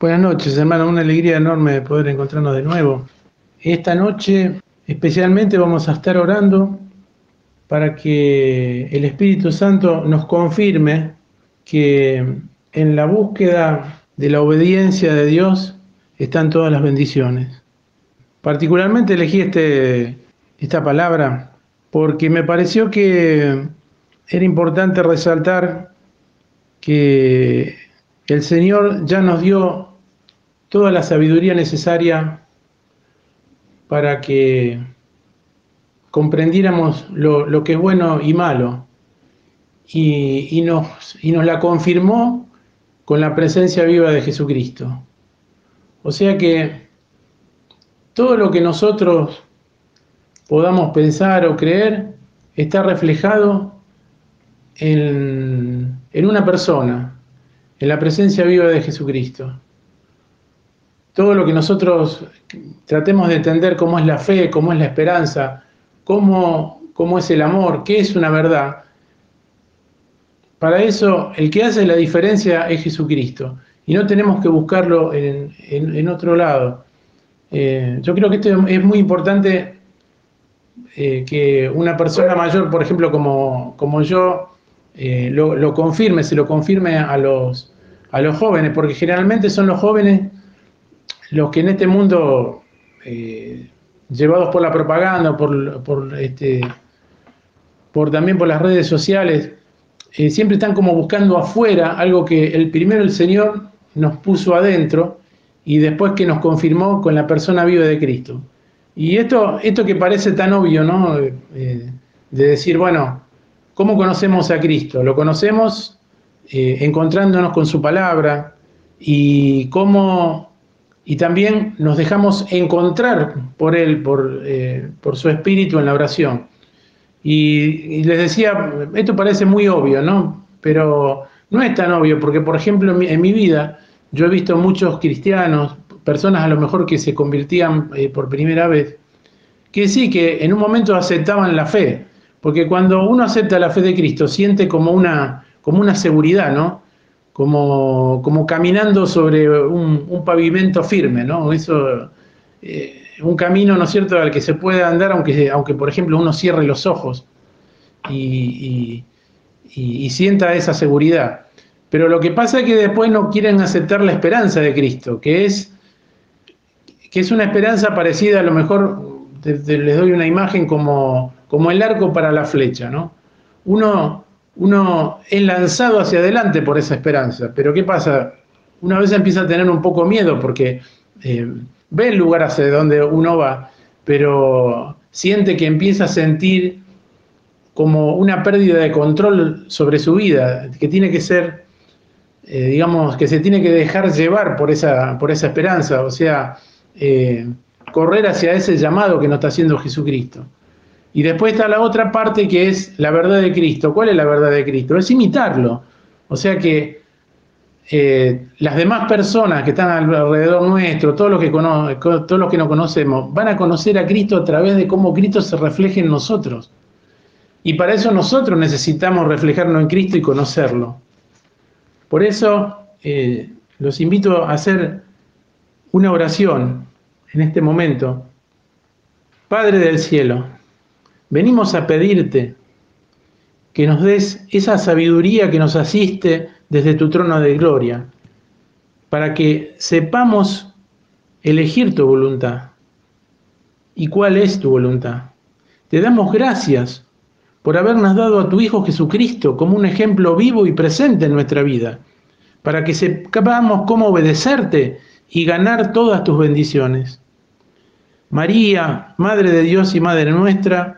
Buenas noches, hermano. Una alegría enorme poder encontrarnos de nuevo. Esta noche especialmente vamos a estar orando para que el Espíritu Santo nos confirme que en la búsqueda de la obediencia de Dios están todas las bendiciones. Particularmente elegí este, esta palabra porque me pareció que era importante resaltar que el Señor ya nos dio toda la sabiduría necesaria para que comprendiéramos lo, que es bueno y malo. Y, nos, y nos la confirmó con la presencia viva de Jesucristo. O sea que todo lo que nosotros podamos pensar o creer está reflejado en, en una persona, en la presencia viva de Jesucristo todo lo que nosotros tratemos de entender cómo es la fe, cómo es la esperanza, cómo, cómo es el amor, qué es una verdad, para eso el que hace la diferencia es Jesucristo y no tenemos que buscarlo en, otro lado. Eh, yo creo que esto es muy importante eh, que una persona mayor, por ejemplo, como, como yo, eh, lo, lo, confirme, se lo confirme a los, a los jóvenes, porque generalmente son los jóvenes los que en este mundo, eh, llevados por la propaganda, por, este, por también por las redes sociales, eh, siempre están como buscando afuera algo que el primero el Señor nos puso adentro y después que nos confirmó con la persona viva de Cristo. Y esto, esto que parece tan obvio, ¿no? Eh, de decir, bueno, ¿cómo conocemos a Cristo? Lo conocemos encontrándonos con su palabra y cómo y también nos dejamos encontrar por Él, por, eh, su espíritu en la oración. Y, les decía, esto parece muy obvio, ¿no? Pero no es tan obvio, porque por ejemplo en mi, vida yo he visto muchos cristianos, personas a lo mejor que se convertían eh, por primera vez, que sí, que en un momento aceptaban la fe, porque cuando uno acepta la fe de Cristo siente como una, como una seguridad, ¿no? Como, como caminando sobre un, pavimento firme, ¿no? Eso, eh, un camino, ¿no es cierto?, al que se puede andar, aunque, aunque por ejemplo uno cierre los ojos y, sienta esa seguridad. Pero lo que pasa es que después no quieren aceptar la esperanza de Cristo, que es, que es una esperanza parecida, a lo mejor les doy una imagen como, como el arco para la flecha, ¿no? Uno uno es lanzado hacia adelante por esa esperanza. Pero ¿qué pasa? Una vez empieza a tener un poco miedo porque eh, ve el lugar hacia donde uno va, pero siente que empieza a sentir como una pérdida de control sobre su vida, que tiene que ser, eh, digamos, que se tiene que dejar llevar por esa, por esa esperanza, o sea, eh, correr hacia ese llamado que nos está haciendo Jesucristo. Y después está la otra parte que es la verdad de Cristo. ¿Cuál es la verdad de Cristo? Es imitarlo. O sea que eh, las demás personas que están alrededor nuestro, todos los, que todos los que no conocemos, van a conocer a Cristo a través de cómo Cristo se refleja en nosotros. Y para eso nosotros necesitamos reflejarnos en Cristo y conocerlo. Por eso eh, los invito a hacer una oración en este momento. Padre del cielo, venimos a pedirte que nos des esa sabiduría que nos asiste desde tu trono de gloria, para que sepamos elegir tu voluntad. ¿Y cuál es tu voluntad? Te damos gracias por habernos dado a tu Hijo Jesucristo como un ejemplo vivo y presente en nuestra vida, para que sepamos cómo obedecerte y ganar todas tus bendiciones. María, Madre de Dios y Madre nuestra,